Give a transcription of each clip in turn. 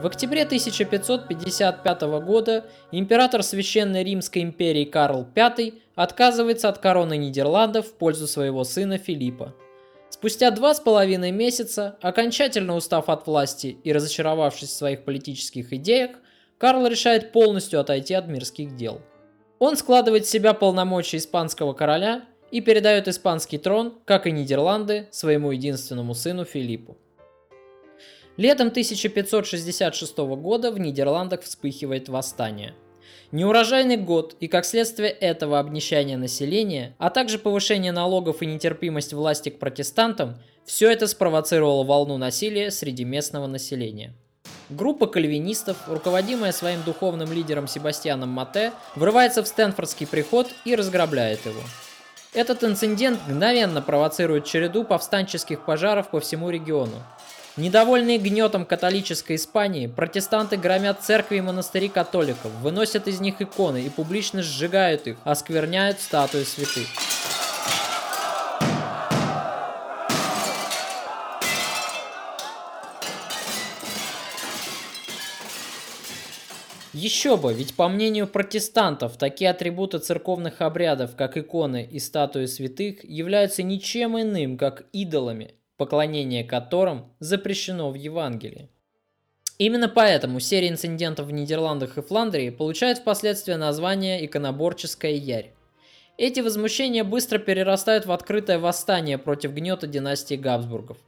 В октябре 1555 года император Священной Римской империи Карл V отказывается от короны Нидерландов в пользу своего сына Филиппа. Спустя два с половиной месяца, окончательно устав от власти и разочаровавшись в своих политических идеях, Карл решает полностью отойти от мирских дел. Он складывает в себя полномочия испанского короля и передает испанский трон, как и Нидерланды, своему единственному сыну Филиппу. Летом 1566 года в Нидерландах вспыхивает восстание. Неурожайный год и как следствие этого обнищание населения, а также повышение налогов и нетерпимость власти к протестантам, все это спровоцировало волну насилия среди местного населения. Группа кальвинистов, руководимая своим духовным лидером Себастьяном Мате, врывается в Стэнфордский приход и разграбляет его. Этот инцидент мгновенно провоцирует череду повстанческих пожаров по всему региону, Недовольные гнетом католической Испании, протестанты громят церкви и монастыри католиков, выносят из них иконы и публично сжигают их, оскверняют статуи святых. Еще бы, ведь по мнению протестантов, такие атрибуты церковных обрядов, как иконы и статуи святых, являются ничем иным, как идолами, поклонение которым запрещено в Евангелии. Именно поэтому серия инцидентов в Нидерландах и Фландрии получает впоследствии название «Иконоборческая ярь». Эти возмущения быстро перерастают в открытое восстание против гнета династии Габсбургов.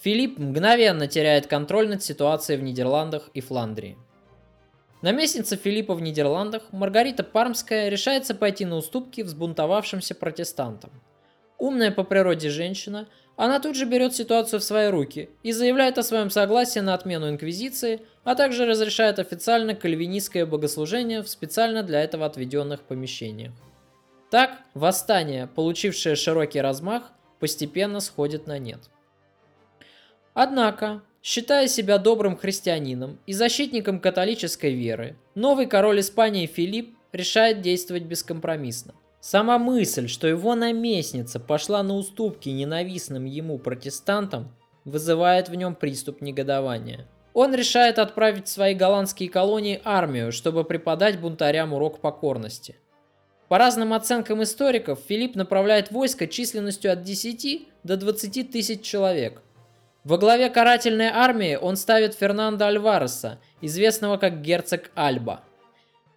Филипп мгновенно теряет контроль над ситуацией в Нидерландах и Фландрии. Наместница Филиппа в Нидерландах, Маргарита Пармская, решается пойти на уступки взбунтовавшимся протестантам. Умная по природе женщина, она тут же берет ситуацию в свои руки и заявляет о своем согласии на отмену инквизиции, а также разрешает официально кальвинистское богослужение в специально для этого отведенных помещениях. Так, восстание, получившее широкий размах, постепенно сходит на нет. Однако, считая себя добрым христианином и защитником католической веры, новый король Испании Филипп решает действовать бескомпромиссно. Сама мысль, что его наместница пошла на уступки ненавистным ему протестантам, вызывает в нем приступ негодования. Он решает отправить в свои голландские колонии армию, чтобы преподать бунтарям урок покорности. По разным оценкам историков, Филипп направляет войско численностью от 10 до 20 тысяч человек. Во главе карательной армии он ставит Фернандо Альвареса, известного как герцог Альба –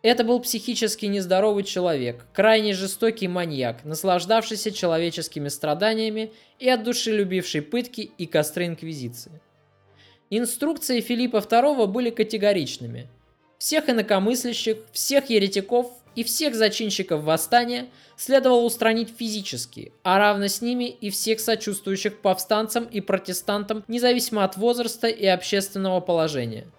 это был психически нездоровый человек, крайне жестокий маньяк, наслаждавшийся человеческими страданиями и от души любивший пытки и костры Инквизиции. Инструкции Филиппа II были категоричными. Всех инакомыслящих, всех еретиков и всех зачинщиков восстания следовало устранить физически, а равно с ними и всех сочувствующих повстанцам и протестантам, независимо от возраста и общественного положения –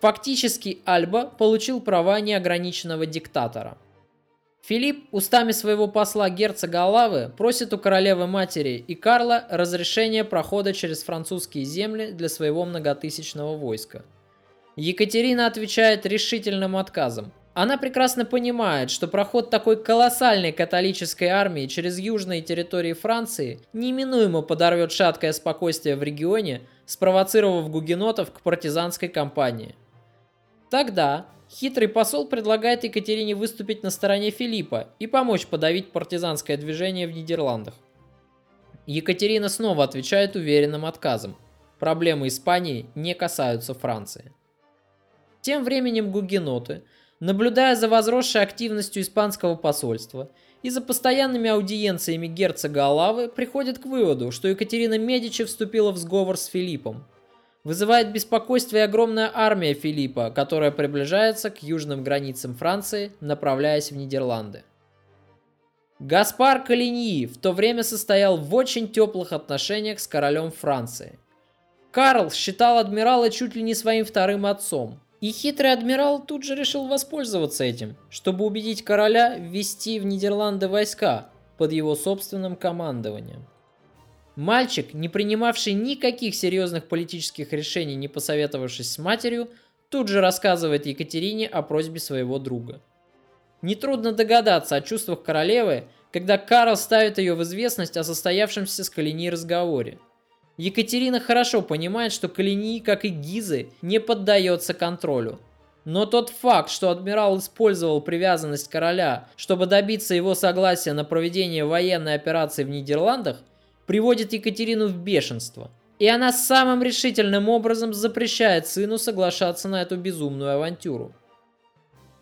Фактически Альба получил права неограниченного диктатора. Филипп устами своего посла герцога Алавы просит у королевы матери и Карла разрешения прохода через французские земли для своего многотысячного войска. Екатерина отвечает решительным отказом. Она прекрасно понимает, что проход такой колоссальной католической армии через южные территории Франции неминуемо подорвет шаткое спокойствие в регионе, спровоцировав гугенотов к партизанской кампании – Тогда хитрый посол предлагает Екатерине выступить на стороне Филиппа и помочь подавить партизанское движение в Нидерландах. Екатерина снова отвечает уверенным отказом. Проблемы Испании не касаются Франции. Тем временем гугеноты, наблюдая за возросшей активностью испанского посольства и за постоянными аудиенциями герцога Алавы, приходят к выводу, что Екатерина Медичи вступила в сговор с Филиппом – Вызывает беспокойство и огромная армия Филиппа, которая приближается к южным границам Франции, направляясь в Нидерланды. Гаспар Калиньи в то время состоял в очень теплых отношениях с королем Франции. Карл считал адмирала чуть ли не своим вторым отцом. И хитрый адмирал тут же решил воспользоваться этим, чтобы убедить короля ввести в Нидерланды войска под его собственным командованием. Мальчик, не принимавший никаких серьезных политических решений, не посоветовавшись с матерью, тут же рассказывает Екатерине о просьбе своего друга. Нетрудно догадаться о чувствах королевы, когда Карл ставит ее в известность о состоявшемся с Калини разговоре. Екатерина хорошо понимает, что Калинии, как и Гизы, не поддается контролю. Но тот факт, что адмирал использовал привязанность короля, чтобы добиться его согласия на проведение военной операции в Нидерландах, приводит Екатерину в бешенство. И она самым решительным образом запрещает сыну соглашаться на эту безумную авантюру.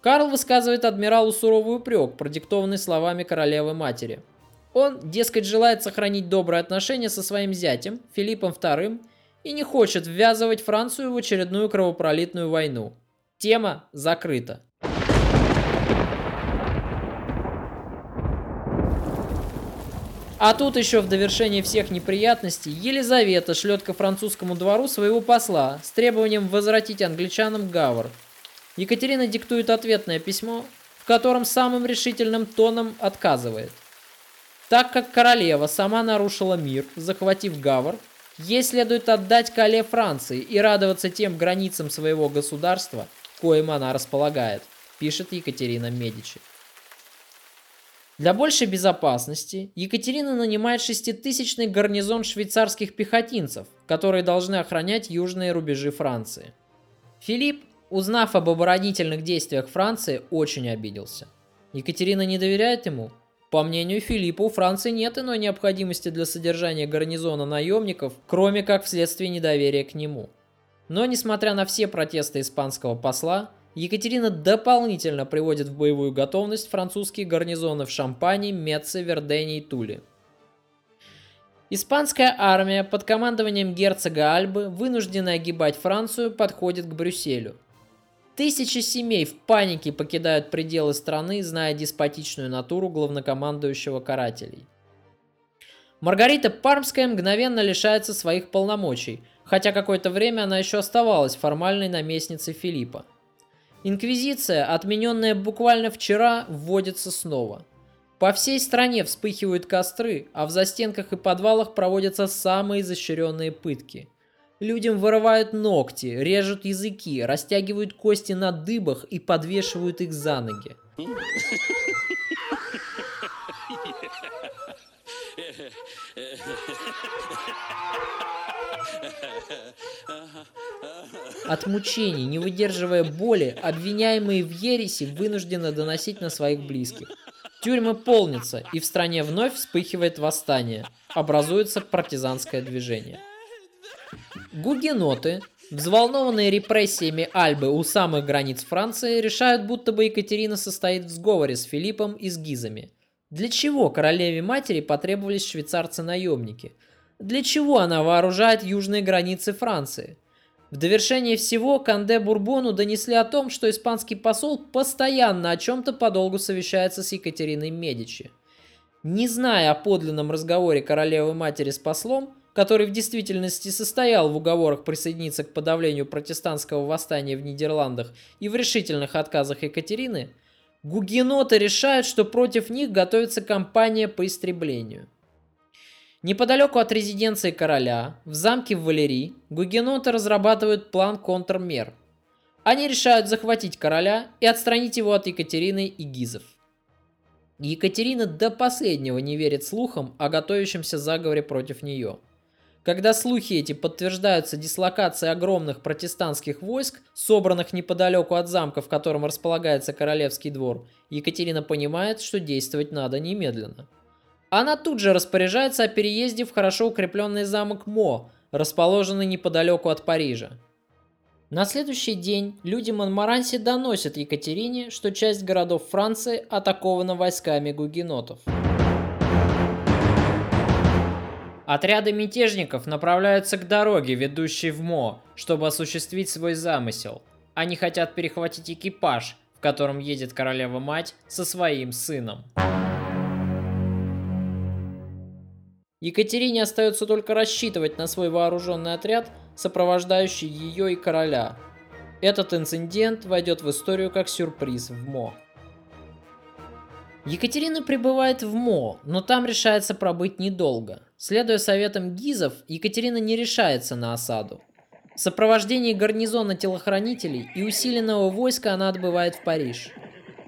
Карл высказывает адмиралу суровый упрек, продиктованный словами королевы-матери. Он, дескать, желает сохранить добрые отношения со своим зятем, Филиппом II, и не хочет ввязывать Францию в очередную кровопролитную войну. Тема закрыта. А тут еще в довершение всех неприятностей Елизавета шлет ко французскому двору своего посла с требованием возвратить англичанам Гавр. Екатерина диктует ответное письмо, в котором самым решительным тоном отказывает. Так как королева сама нарушила мир, захватив Гавр, ей следует отдать Кале Франции и радоваться тем границам своего государства, коим она располагает, пишет Екатерина Медичи. Для большей безопасности Екатерина нанимает шеститысячный гарнизон швейцарских пехотинцев, которые должны охранять южные рубежи Франции. Филипп, узнав об оборонительных действиях Франции, очень обиделся. Екатерина не доверяет ему? По мнению Филиппа, у Франции нет иной необходимости для содержания гарнизона наемников, кроме как вследствие недоверия к нему. Но, несмотря на все протесты испанского посла, Екатерина дополнительно приводит в боевую готовность французские гарнизоны в Шампании, Меце, Вердене и Туле. Испанская армия под командованием герцога Альбы, вынужденная огибать Францию, подходит к Брюсселю. Тысячи семей в панике покидают пределы страны, зная деспотичную натуру главнокомандующего карателей. Маргарита Пармская мгновенно лишается своих полномочий, хотя какое-то время она еще оставалась формальной наместницей Филиппа – Инквизиция, отмененная буквально вчера, вводится снова. По всей стране вспыхивают костры, а в застенках и подвалах проводятся самые изощренные пытки. Людям вырывают ногти, режут языки, растягивают кости на дыбах и подвешивают их за ноги. От мучений, не выдерживая боли, обвиняемые в ереси вынуждены доносить на своих близких. Тюрьмы полнятся, и в стране вновь вспыхивает восстание. Образуется партизанское движение. Гугеноты, взволнованные репрессиями Альбы у самых границ Франции, решают, будто бы Екатерина состоит в сговоре с Филиппом и с Гизами. Для чего королеве-матери потребовались швейцарцы-наемники? Для чего она вооружает южные границы Франции? В довершение всего Канде Бурбону донесли о том, что испанский посол постоянно о чем-то подолгу совещается с Екатериной Медичи. Не зная о подлинном разговоре королевы-матери с послом, который в действительности состоял в уговорах присоединиться к подавлению протестантского восстания в Нидерландах и в решительных отказах Екатерины, гугеноты решают, что против них готовится кампания по истреблению – Неподалеку от резиденции короля, в замке в Валерии, гугеноты разрабатывают план контрмер. Они решают захватить короля и отстранить его от Екатерины и Гизов. Екатерина до последнего не верит слухам о готовящемся заговоре против нее. Когда слухи эти подтверждаются дислокацией огромных протестантских войск, собранных неподалеку от замка, в котором располагается королевский двор, Екатерина понимает, что действовать надо немедленно. Она тут же распоряжается о переезде в хорошо укрепленный замок Мо, расположенный неподалеку от Парижа. На следующий день люди Монмаранси доносят Екатерине, что часть городов Франции атакована войсками гугенотов. Отряды мятежников направляются к дороге, ведущей в Мо, чтобы осуществить свой замысел. Они хотят перехватить экипаж, в котором едет королева-мать со своим сыном. Екатерине остается только рассчитывать на свой вооруженный отряд, сопровождающий ее и короля. Этот инцидент войдет в историю как сюрприз в Мо. Екатерина прибывает в Мо, но там решается пробыть недолго. Следуя советам гизов, Екатерина не решается на осаду. В сопровождении гарнизона телохранителей и усиленного войска она отбывает в Париж.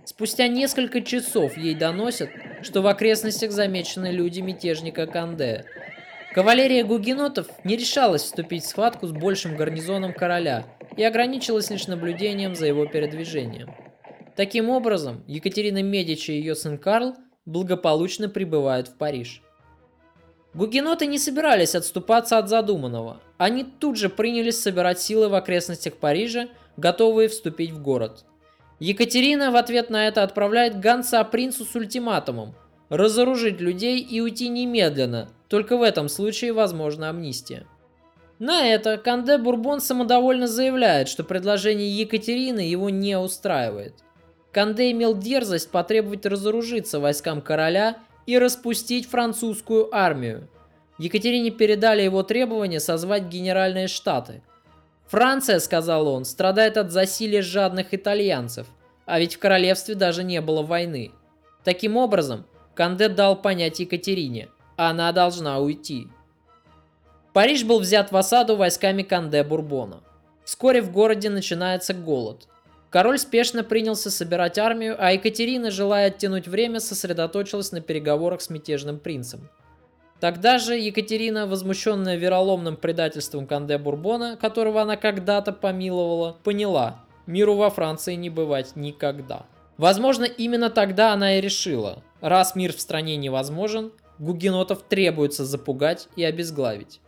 Спустя несколько часов ей доносят, что в окрестностях замечены люди мятежника Канде. Кавалерия гугенотов не решалась вступить в схватку с большим гарнизоном короля и ограничилась лишь наблюдением за его передвижением. Таким образом, Екатерина Медичи и ее сын Карл благополучно прибывают в Париж. Гугеноты не собирались отступаться от задуманного. Они тут же принялись собирать силы в окрестностях Парижа, готовые вступить в город. Екатерина в ответ на это отправляет гонца принцу с ультиматумом разоружить людей и уйти немедленно, только в этом случае возможна амнистия. На это Канде Бурбон самодовольно заявляет, что предложение Екатерины его не устраивает. Канде имел дерзость потребовать разоружиться войскам короля и распустить французскую армию. Екатерине передали его требование созвать генеральные штаты. Франция, сказал он, страдает от засилия жадных итальянцев, а ведь в королевстве даже не было войны. Таким образом, Канде дал понять Екатерине, она должна уйти. Париж был взят в осаду войсками Канде Бурбона. Вскоре в городе начинается голод. Король спешно принялся собирать армию, а Екатерина, желая оттянуть время, сосредоточилась на переговорах с мятежным принцем. Тогда же Екатерина, возмущенная вероломным предательством Канде Бурбона, которого она когда-то помиловала, поняла, миру во Франции не бывать никогда. Возможно, именно тогда она и решила, раз мир в стране невозможен, гугенотов требуется запугать и обезглавить.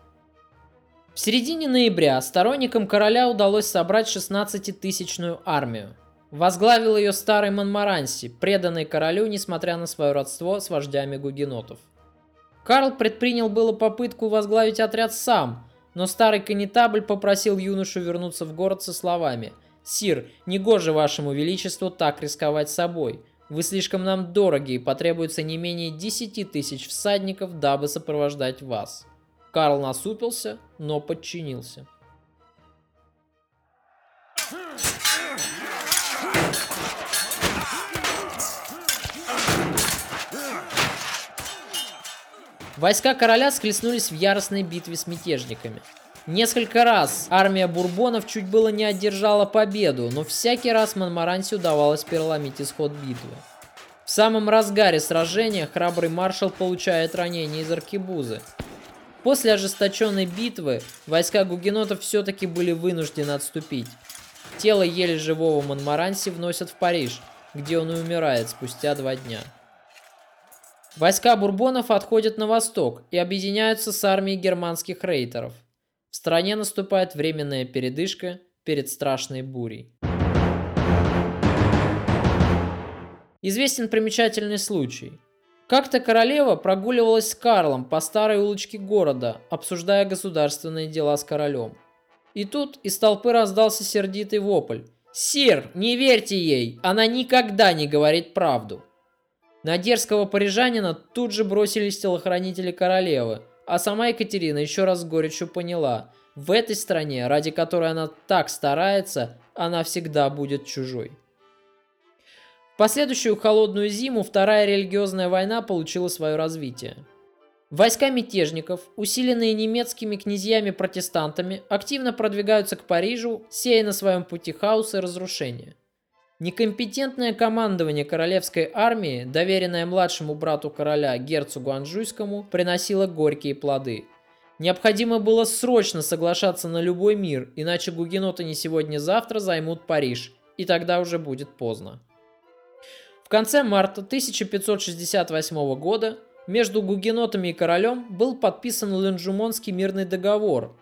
В середине ноября сторонникам короля удалось собрать 16-тысячную армию. Возглавил ее старый Монмаранси, преданный королю, несмотря на свое родство с вождями гугенотов. Карл предпринял было попытку возглавить отряд сам, но старый конетабль попросил юношу вернуться в город со словами «Сир, негоже вашему величеству так рисковать собой. Вы слишком нам дороги и потребуется не менее 10 тысяч всадников, дабы сопровождать вас». Карл насупился, но подчинился. Войска короля схлестнулись в яростной битве с мятежниками. Несколько раз армия бурбонов чуть было не одержала победу, но всякий раз Монмаранси удавалось переломить исход битвы. В самом разгаре сражения храбрый маршал получает ранение из аркебузы, После ожесточенной битвы войска гугенотов все-таки были вынуждены отступить. Тело еле живого Монмаранси вносят в Париж, где он и умирает спустя два дня. Войска бурбонов отходят на восток и объединяются с армией германских рейтеров. В стране наступает временная передышка перед страшной бурей. Известен примечательный случай – как-то королева прогуливалась с Карлом по старой улочке города, обсуждая государственные дела с королем. И тут из толпы раздался сердитый вопль. «Сир, не верьте ей! Она никогда не говорит правду!» На дерзкого парижанина тут же бросились телохранители королевы, а сама Екатерина еще раз с горечью поняла, в этой стране, ради которой она так старается, она всегда будет чужой последующую холодную зиму Вторая религиозная война получила свое развитие. Войска мятежников, усиленные немецкими князьями-протестантами, активно продвигаются к Парижу, сея на своем пути хаос и разрушения. Некомпетентное командование королевской армии, доверенное младшему брату короля герцогу Анжуйскому, приносило горькие плоды. Необходимо было срочно соглашаться на любой мир, иначе гугеноты не сегодня-завтра займут Париж, и тогда уже будет поздно конце марта 1568 года между гугенотами и королем был подписан Ленджумонский мирный договор.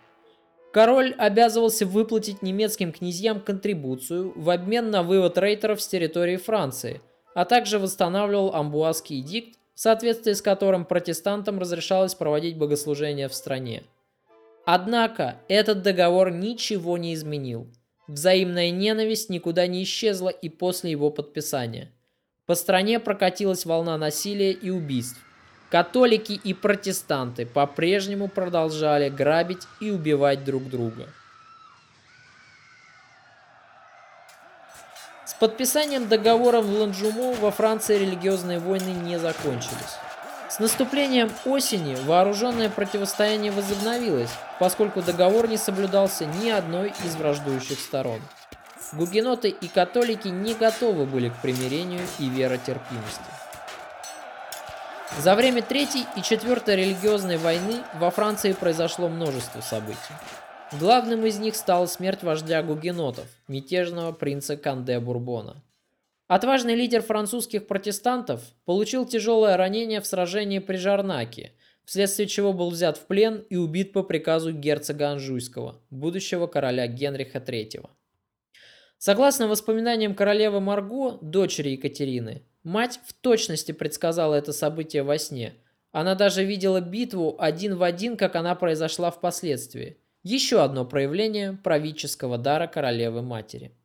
Король обязывался выплатить немецким князьям контрибуцию в обмен на вывод рейтеров с территории Франции, а также восстанавливал Амбуазский эдикт, в соответствии с которым протестантам разрешалось проводить богослужения в стране. Однако этот договор ничего не изменил. Взаимная ненависть никуда не исчезла и после его подписания – по стране прокатилась волна насилия и убийств. Католики и протестанты по-прежнему продолжали грабить и убивать друг друга. С подписанием договора в Ланжумо во Франции религиозные войны не закончились. С наступлением осени вооруженное противостояние возобновилось, поскольку договор не соблюдался ни одной из враждующих сторон. Гугеноты и католики не готовы были к примирению и веротерпимости. За время Третьей и Четвертой религиозной войны во Франции произошло множество событий. Главным из них стала смерть вождя гугенотов, мятежного принца Канде Бурбона. Отважный лидер французских протестантов получил тяжелое ранение в сражении при Жарнаке, вследствие чего был взят в плен и убит по приказу герцога Анжуйского, будущего короля Генриха III. Согласно воспоминаниям королевы Марго, дочери Екатерины, мать в точности предсказала это событие во сне. Она даже видела битву один в один, как она произошла впоследствии. Еще одно проявление правительского дара королевы-матери.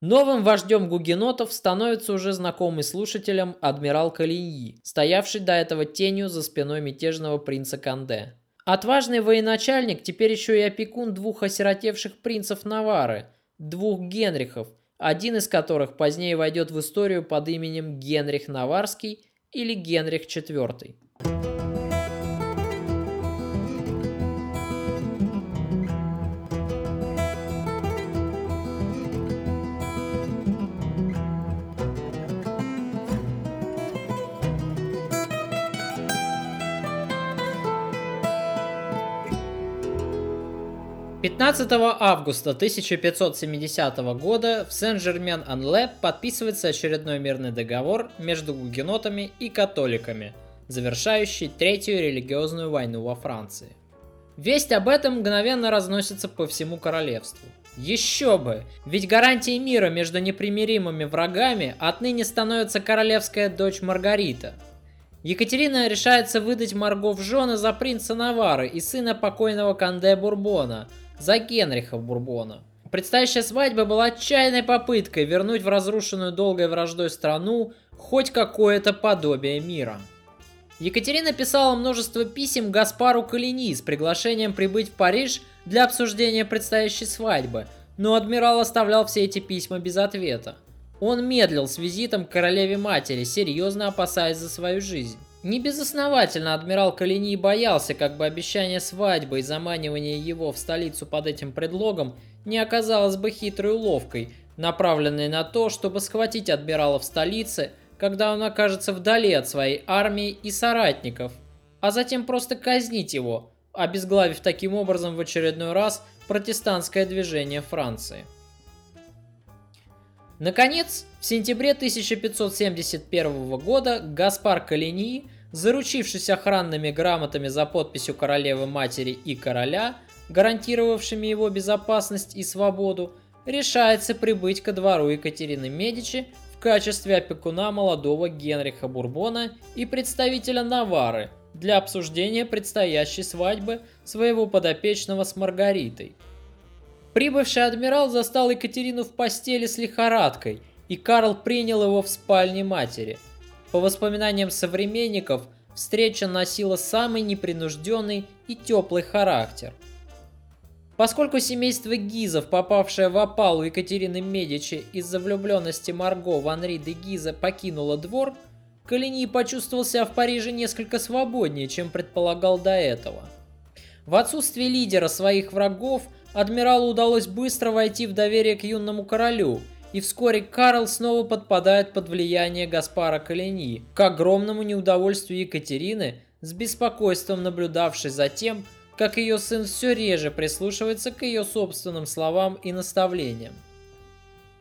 Новым вождем гугенотов становится уже знакомый слушателям адмирал Калиньи, стоявший до этого тенью за спиной мятежного принца Канде. Отважный военачальник теперь еще и опекун двух осиротевших принцев Навары, двух Генрихов, один из которых позднее войдет в историю под именем Генрих Наварский или Генрих IV. 15 августа 1570 года в Сен-Жермен-Анле подписывается очередной мирный договор между гугенотами и католиками, завершающий Третью религиозную войну во Франции. Весть об этом мгновенно разносится по всему королевству. Еще бы! Ведь гарантией мира между непримиримыми врагами отныне становится королевская дочь Маргарита. Екатерина решается выдать Марго в жены за принца Навары и сына покойного Канде Бурбона – за Генриха Бурбона. Предстоящая свадьба была отчаянной попыткой вернуть в разрушенную долгой враждой страну хоть какое-то подобие мира. Екатерина писала множество писем Гаспару Калини с приглашением прибыть в Париж для обсуждения предстоящей свадьбы, но адмирал оставлял все эти письма без ответа. Он медлил с визитом к королеве-матери, серьезно опасаясь за свою жизнь. Не безосновательно адмирал Калини боялся, как бы обещание свадьбы и заманивание его в столицу под этим предлогом не оказалось бы хитрой уловкой, направленной на то, чтобы схватить адмирала в столице, когда он окажется вдали от своей армии и соратников, а затем просто казнить его, обезглавив таким образом в очередной раз протестантское движение Франции. Наконец, в сентябре 1571 года Гаспар Калини, заручившись охранными грамотами за подписью королевы-матери и короля, гарантировавшими его безопасность и свободу, решается прибыть ко двору Екатерины Медичи в качестве опекуна молодого Генриха Бурбона и представителя Навары для обсуждения предстоящей свадьбы своего подопечного с Маргаритой – Прибывший адмирал застал Екатерину в постели с лихорадкой, и Карл принял его в спальне матери. По воспоминаниям современников, встреча носила самый непринужденный и теплый характер. Поскольку семейство Гизов, попавшее в опалу Екатерины Медичи из-за влюбленности Марго в Анри де Гиза, покинуло двор, Калини почувствовал себя в Париже несколько свободнее, чем предполагал до этого. В отсутствие лидера своих врагов – адмиралу удалось быстро войти в доверие к юному королю, и вскоре Карл снова подпадает под влияние Гаспара Калини, к огромному неудовольствию Екатерины, с беспокойством наблюдавшей за тем, как ее сын все реже прислушивается к ее собственным словам и наставлениям.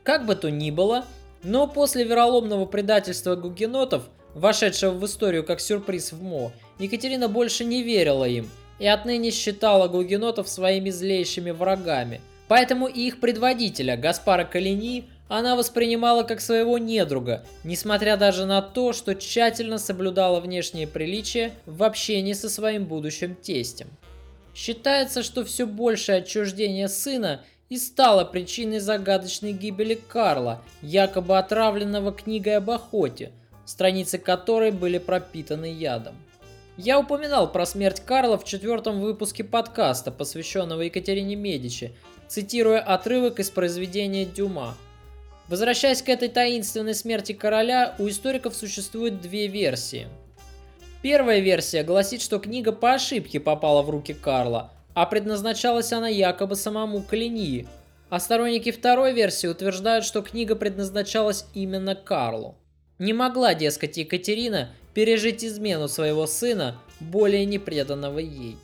Как бы то ни было, но после вероломного предательства гугенотов, вошедшего в историю как сюрприз в МО, Екатерина больше не верила им и отныне считала гугенотов своими злейшими врагами. Поэтому и их предводителя, Гаспара Калини, она воспринимала как своего недруга, несмотря даже на то, что тщательно соблюдала внешние приличия в общении со своим будущим тестем. Считается, что все большее отчуждение сына и стало причиной загадочной гибели Карла, якобы отравленного книгой об охоте, страницы которой были пропитаны ядом. Я упоминал про смерть Карла в четвертом выпуске подкаста, посвященного Екатерине Медичи, цитируя отрывок из произведения Дюма. Возвращаясь к этой таинственной смерти короля, у историков существует две версии. Первая версия гласит, что книга по ошибке попала в руки Карла, а предназначалась она якобы самому Калинии, а сторонники второй версии утверждают, что книга предназначалась именно Карлу. Не могла, дескать, Екатерина пережить измену своего сына, более непреданного ей.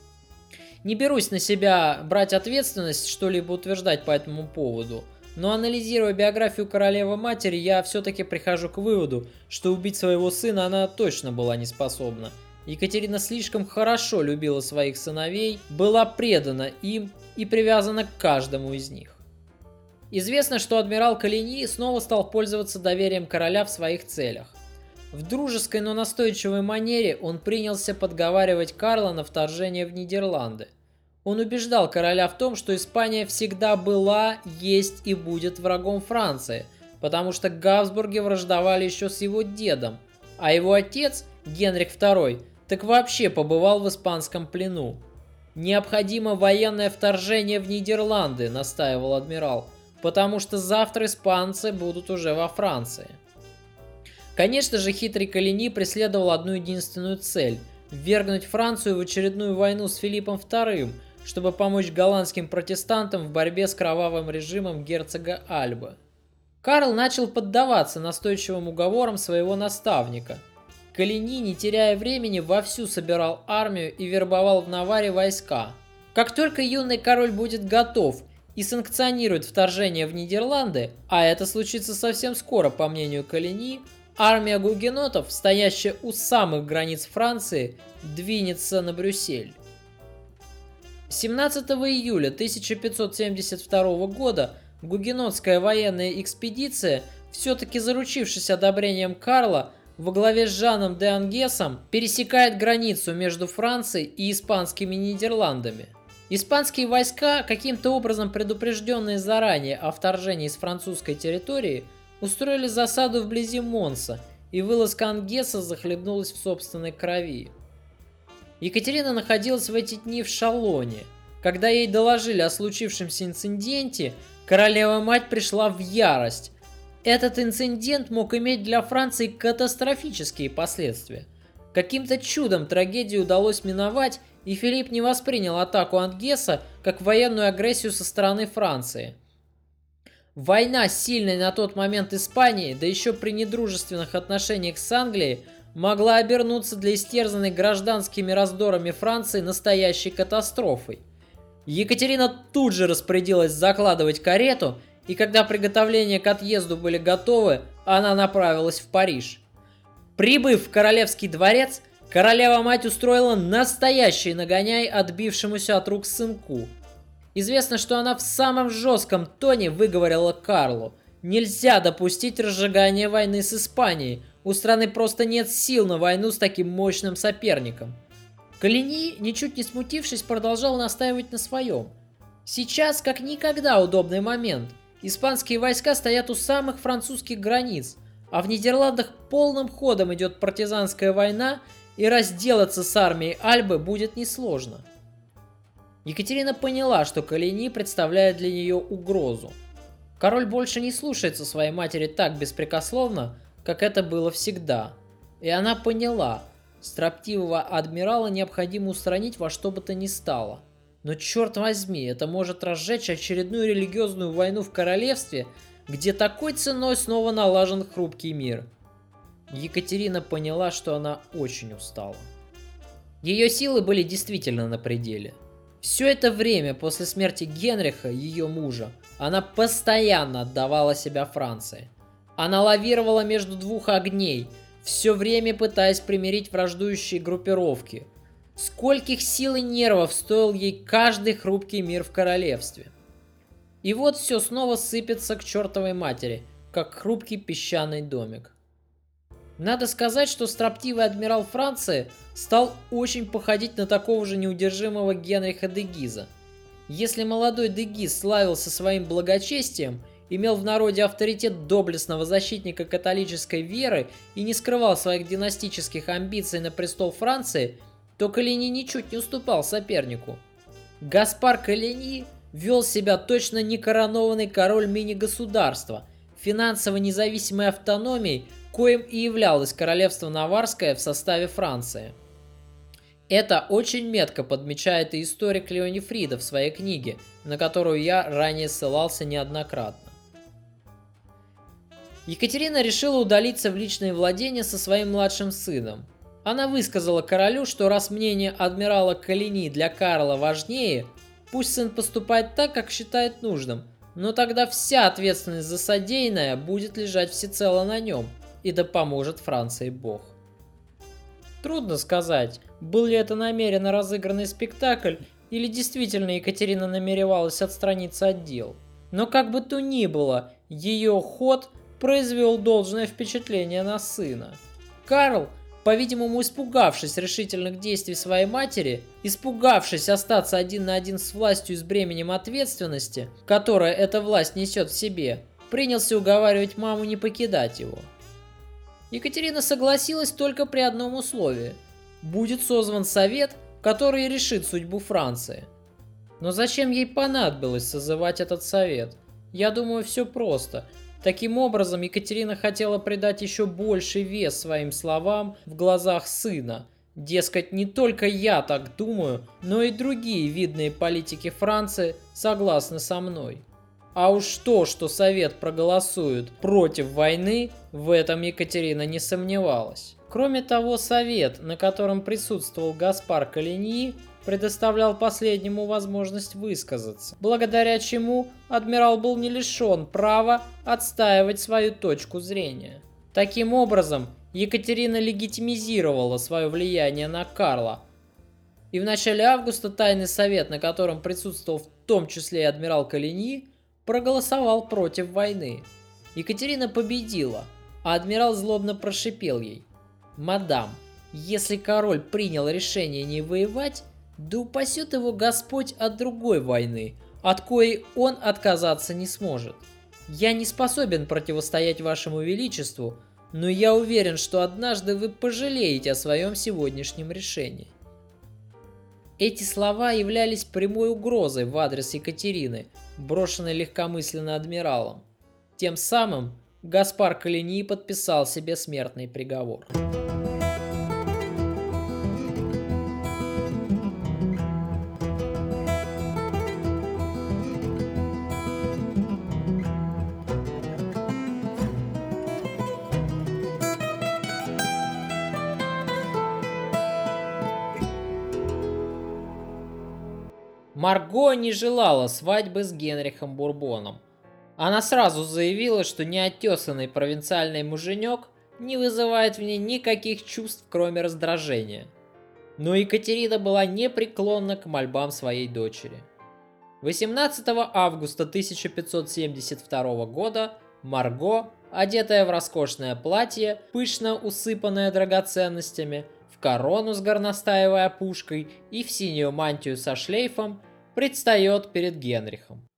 Не берусь на себя брать ответственность, что-либо утверждать по этому поводу, но анализируя биографию королевы-матери, я все-таки прихожу к выводу, что убить своего сына она точно была не способна. Екатерина слишком хорошо любила своих сыновей, была предана им и привязана к каждому из них. Известно, что адмирал Калини снова стал пользоваться доверием короля в своих целях. В дружеской, но настойчивой манере он принялся подговаривать Карла на вторжение в Нидерланды. Он убеждал короля в том, что Испания всегда была, есть и будет врагом Франции, потому что Габсбурги враждовали еще с его дедом, а его отец, Генрих II, так вообще побывал в испанском плену. «Необходимо военное вторжение в Нидерланды», – настаивал адмирал, потому что завтра испанцы будут уже во Франции. Конечно же, хитрый Калини преследовал одну единственную цель – ввергнуть Францию в очередную войну с Филиппом II, чтобы помочь голландским протестантам в борьбе с кровавым режимом герцога Альбы. Карл начал поддаваться настойчивым уговорам своего наставника. Калини, не теряя времени, вовсю собирал армию и вербовал в Наваре войска. Как только юный король будет готов и санкционирует вторжение в Нидерланды, а это случится совсем скоро, по мнению Калини, армия гугенотов, стоящая у самых границ Франции, двинется на Брюссель. 17 июля 1572 года гугенотская военная экспедиция, все-таки заручившись одобрением Карла, во главе с Жаном де Ангесом пересекает границу между Францией и испанскими Нидерландами. Испанские войска, каким-то образом предупрежденные заранее о вторжении с французской территории, устроили засаду вблизи Монса, и вылазка Ангеса захлебнулась в собственной крови. Екатерина находилась в эти дни в Шалоне. Когда ей доложили о случившемся инциденте, королева-мать пришла в ярость. Этот инцидент мог иметь для Франции катастрофические последствия. Каким-то чудом трагедию удалось миновать, и Филипп не воспринял атаку Ангеса как военную агрессию со стороны Франции. Война сильной на тот момент Испании, да еще при недружественных отношениях с Англией, могла обернуться для истерзанной гражданскими раздорами Франции настоящей катастрофой. Екатерина тут же распорядилась закладывать карету, и когда приготовления к отъезду были готовы, она направилась в Париж. Прибыв в королевский дворец, королева-мать устроила настоящий нагоняй отбившемуся от рук сынку. Известно, что она в самом жестком тоне выговорила Карлу. Нельзя допустить разжигания войны с Испанией – у страны просто нет сил на войну с таким мощным соперником. Калини, ничуть не смутившись, продолжал настаивать на своем. Сейчас как никогда удобный момент. Испанские войска стоят у самых французских границ, а в Нидерландах полным ходом идет партизанская война, и разделаться с армией Альбы будет несложно. Екатерина поняла, что Калини представляет для нее угрозу. Король больше не слушается своей матери так беспрекословно, как это было всегда. И она поняла, строптивого адмирала необходимо устранить во что бы то ни стало. Но черт возьми, это может разжечь очередную религиозную войну в королевстве, где такой ценой снова налажен хрупкий мир. Екатерина поняла, что она очень устала. Ее силы были действительно на пределе. Все это время после смерти Генриха, ее мужа, она постоянно отдавала себя Франции. Она лавировала между двух огней, все время пытаясь примирить враждующие группировки. Скольких сил и нервов стоил ей каждый хрупкий мир в королевстве. И вот все снова сыпется к чертовой матери, как хрупкий песчаный домик. Надо сказать, что строптивый адмирал Франции стал очень походить на такого же неудержимого Генриха де Гиза. Если молодой де Гиз славился своим благочестием – имел в народе авторитет доблестного защитника католической веры и не скрывал своих династических амбиций на престол Франции, то Калини ничуть не уступал сопернику. Гаспар Калини вел себя точно не коронованный король мини-государства, финансово независимой автономией, коим и являлось королевство Наварское в составе Франции. Это очень метко подмечает и историк Леони Фрида в своей книге, на которую я ранее ссылался неоднократно. Екатерина решила удалиться в личные владения со своим младшим сыном. Она высказала королю, что раз мнение адмирала Калини для Карла важнее, пусть сын поступает так, как считает нужным, но тогда вся ответственность за содеянное будет лежать всецело на нем, и да поможет Франции Бог. Трудно сказать, был ли это намеренно разыгранный спектакль, или действительно Екатерина намеревалась отстраниться от дел. Но как бы то ни было, ее ход произвел должное впечатление на сына. Карл, по-видимому испугавшись решительных действий своей матери, испугавшись остаться один на один с властью и с бременем ответственности, которое эта власть несет в себе, принялся уговаривать маму не покидать его – Екатерина согласилась только при одном условии. Будет созван совет, который решит судьбу Франции. Но зачем ей понадобилось созывать этот совет? Я думаю, все просто. Таким образом, Екатерина хотела придать еще больший вес своим словам в глазах сына. Дескать, не только я так думаю, но и другие видные политики Франции согласны со мной. А уж то, что Совет проголосует против войны, в этом Екатерина не сомневалась. Кроме того, Совет, на котором присутствовал Гаспар Калиньи, предоставлял последнему возможность высказаться, благодаря чему адмирал был не лишен права отстаивать свою точку зрения. Таким образом, Екатерина легитимизировала свое влияние на Карла. И в начале августа Тайный Совет, на котором присутствовал в том числе и адмирал Калиньи, проголосовал против войны. Екатерина победила, а адмирал злобно прошипел ей. «Мадам, если король принял решение не воевать, да упасет его Господь от другой войны, от коей он отказаться не сможет. Я не способен противостоять вашему величеству, но я уверен, что однажды вы пожалеете о своем сегодняшнем решении. Эти слова являлись прямой угрозой в адрес Екатерины, брошенной легкомысленно адмиралом. Тем самым Гаспар Калини подписал себе смертный приговор. Марго не желала свадьбы с Генрихом Бурбоном. Она сразу заявила, что неотесанный провинциальный муженек не вызывает в ней никаких чувств, кроме раздражения. Но Екатерина была непреклонна к мольбам своей дочери. 18 августа 1572 года Марго, одетая в роскошное платье, пышно усыпанное драгоценностями, в корону с горностаевой опушкой и в синюю мантию со шлейфом, предстает перед Генрихом.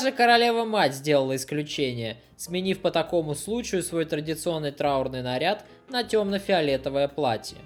Даже королева-мать сделала исключение, сменив по такому случаю свой традиционный траурный наряд на темно-фиолетовое платье.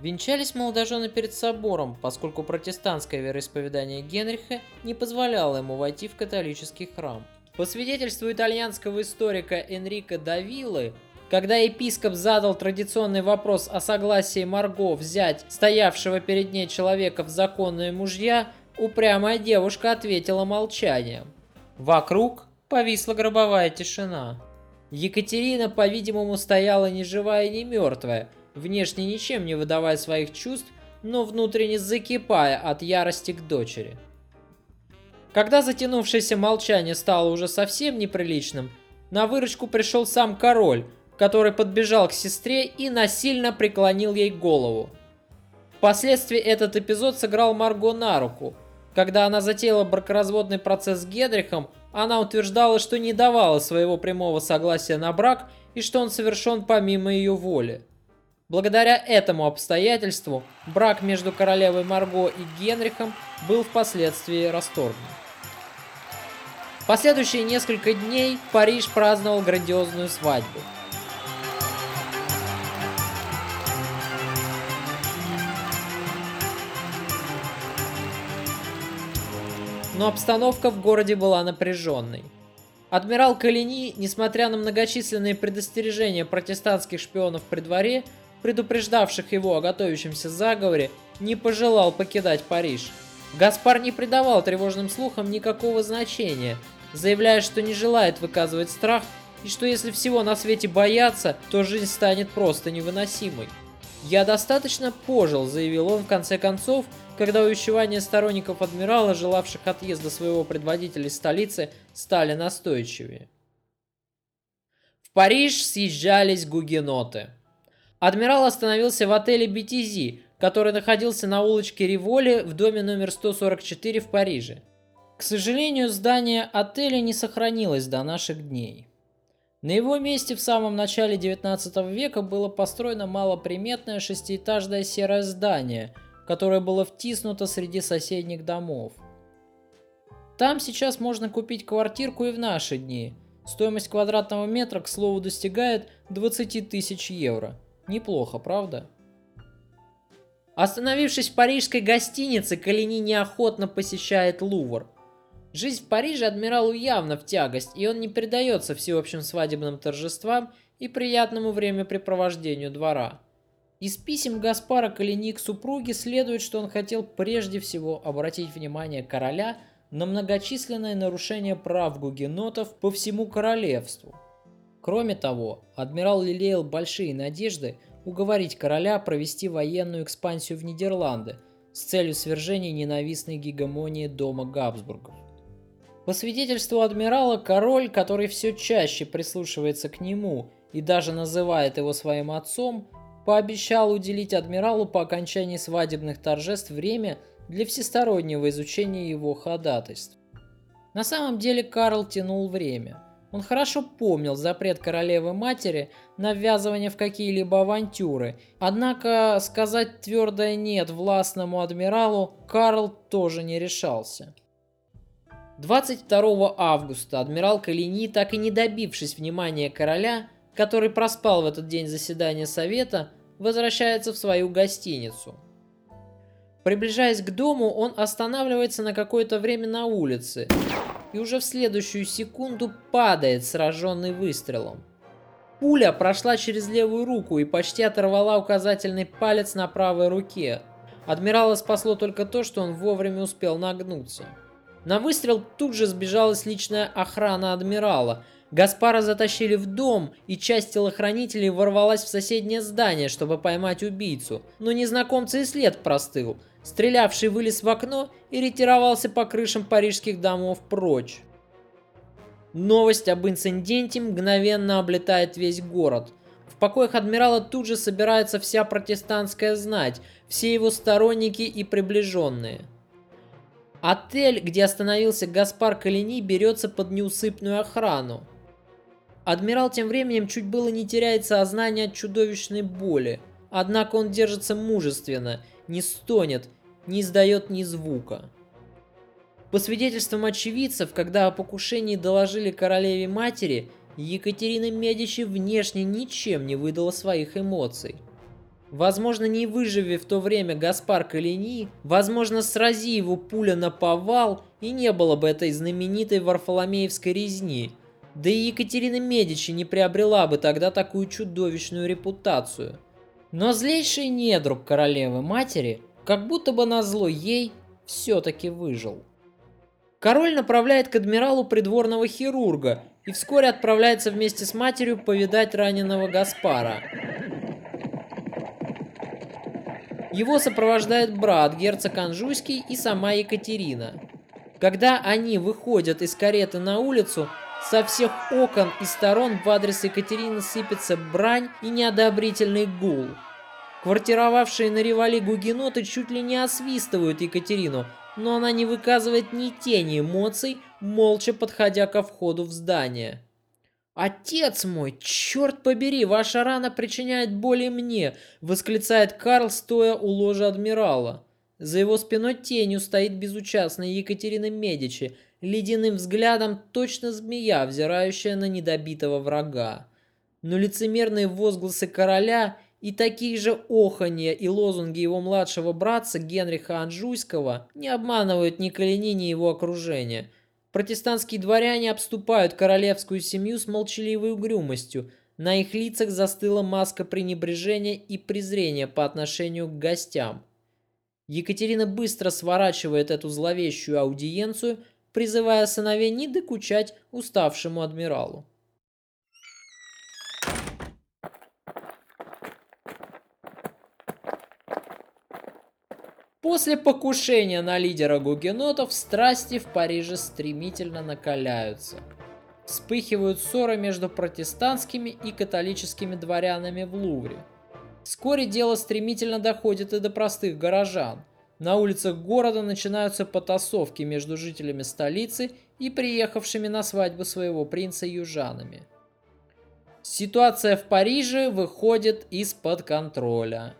Венчались молодожены перед собором, поскольку протестантское вероисповедание Генриха не позволяло ему войти в католический храм. По свидетельству итальянского историка Энрико Давилы, когда епископ задал традиционный вопрос о согласии Марго взять стоявшего перед ней человека в законные мужья, упрямая девушка ответила молчанием. Вокруг повисла гробовая тишина. Екатерина, по-видимому, стояла ни живая, ни мертвая, внешне ничем не выдавая своих чувств, но внутренне закипая от ярости к дочери. Когда затянувшееся молчание стало уже совсем неприличным, на выручку пришел сам король, который подбежал к сестре и насильно преклонил ей голову. Впоследствии этот эпизод сыграл Марго на руку – когда она затеяла бракоразводный процесс с Гедрихом, она утверждала, что не давала своего прямого согласия на брак и что он совершен помимо ее воли. Благодаря этому обстоятельству брак между королевой Марго и Генрихом был впоследствии расторгнут. Последующие несколько дней Париж праздновал грандиозную свадьбу – но обстановка в городе была напряженной. Адмирал Калини, несмотря на многочисленные предостережения протестантских шпионов при дворе, предупреждавших его о готовящемся заговоре, не пожелал покидать Париж. Гаспар не придавал тревожным слухам никакого значения, заявляя, что не желает выказывать страх и что если всего на свете бояться, то жизнь станет просто невыносимой. «Я достаточно пожил», — заявил он в конце концов, когда увещевания сторонников адмирала, желавших отъезда своего предводителя из столицы, стали настойчивее. В Париж съезжались гугеноты. Адмирал остановился в отеле Бетизи, который находился на улочке Риволи в доме номер 144 в Париже. К сожалению, здание отеля не сохранилось до наших дней. На его месте в самом начале 19 века было построено малоприметное шестиэтажное серое здание, которое было втиснуто среди соседних домов. Там сейчас можно купить квартирку и в наши дни. Стоимость квадратного метра, к слову, достигает 20 тысяч евро. Неплохо, правда? Остановившись в парижской гостинице, Калини неохотно посещает Лувр – Жизнь в Париже адмиралу явно в тягость, и он не предается всеобщим свадебным торжествам и приятному времяпрепровождению двора. Из писем Гаспара Калини к супруге следует, что он хотел прежде всего обратить внимание короля на многочисленные нарушения прав гугенотов по всему королевству. Кроме того, адмирал лелеял большие надежды уговорить короля провести военную экспансию в Нидерланды с целью свержения ненавистной гегемонии дома Габсбургов. По свидетельству адмирала, король, который все чаще прислушивается к нему и даже называет его своим отцом, пообещал уделить адмиралу по окончании свадебных торжеств время для всестороннего изучения его ходатайств. На самом деле Карл тянул время. Он хорошо помнил запрет королевы-матери на ввязывание в какие-либо авантюры, однако сказать твердое «нет» властному адмиралу Карл тоже не решался. 22 августа адмирал Калини, так и не добившись внимания короля, который проспал в этот день заседания совета, возвращается в свою гостиницу. Приближаясь к дому, он останавливается на какое-то время на улице и уже в следующую секунду падает, сраженный выстрелом. Пуля прошла через левую руку и почти оторвала указательный палец на правой руке. Адмирала спасло только то, что он вовремя успел нагнуться. На выстрел тут же сбежалась личная охрана адмирала. Гаспара затащили в дом, и часть телохранителей ворвалась в соседнее здание, чтобы поймать убийцу. Но незнакомца и след простыл. Стрелявший вылез в окно и ретировался по крышам парижских домов прочь. Новость об инциденте мгновенно облетает весь город. В покоях адмирала тут же собирается вся протестантская знать, все его сторонники и приближенные. Отель, где остановился Гаспар Калини, берется под неусыпную охрану. Адмирал тем временем чуть было не теряет сознание от чудовищной боли, однако он держится мужественно, не стонет, не издает ни звука. По свидетельствам очевидцев, когда о покушении доложили королеве-матери, Екатерина Медичи внешне ничем не выдала своих эмоций. Возможно, не выживи в то время Гаспар Калини, возможно, срази его пуля на повал, и не было бы этой знаменитой Варфоломеевской резни. Да и Екатерина Медичи не приобрела бы тогда такую чудовищную репутацию. Но злейший недруг королевы-матери, как будто бы назло ей, все-таки выжил. Король направляет к адмиралу придворного хирурга и вскоре отправляется вместе с матерью повидать раненого Гаспара. Его сопровождает брат, герцог Анжуйский и сама Екатерина. Когда они выходят из кареты на улицу, со всех окон и сторон в адрес Екатерины сыпется брань и неодобрительный гул. Квартировавшие на ревали гугеноты чуть ли не освистывают Екатерину, но она не выказывает ни тени эмоций, молча подходя ко входу в здание. «Отец мой, черт побери, ваша рана причиняет боли мне!» — восклицает Карл, стоя у ложа адмирала. За его спиной тенью стоит безучастная Екатерина Медичи, ледяным взглядом точно змея, взирающая на недобитого врага. Но лицемерные возгласы короля и такие же оханья и лозунги его младшего братца Генриха Анжуйского не обманывают ни Калини, ни его окружение. Протестантские дворяне обступают королевскую семью с молчаливой угрюмостью. На их лицах застыла маска пренебрежения и презрения по отношению к гостям. Екатерина быстро сворачивает эту зловещую аудиенцию, призывая сыновей не докучать уставшему адмиралу. После покушения на лидера гугенотов страсти в Париже стремительно накаляются. Вспыхивают ссоры между протестантскими и католическими дворянами в Лувре. Вскоре дело стремительно доходит и до простых горожан. На улицах города начинаются потасовки между жителями столицы и приехавшими на свадьбу своего принца южанами. Ситуация в Париже выходит из-под контроля.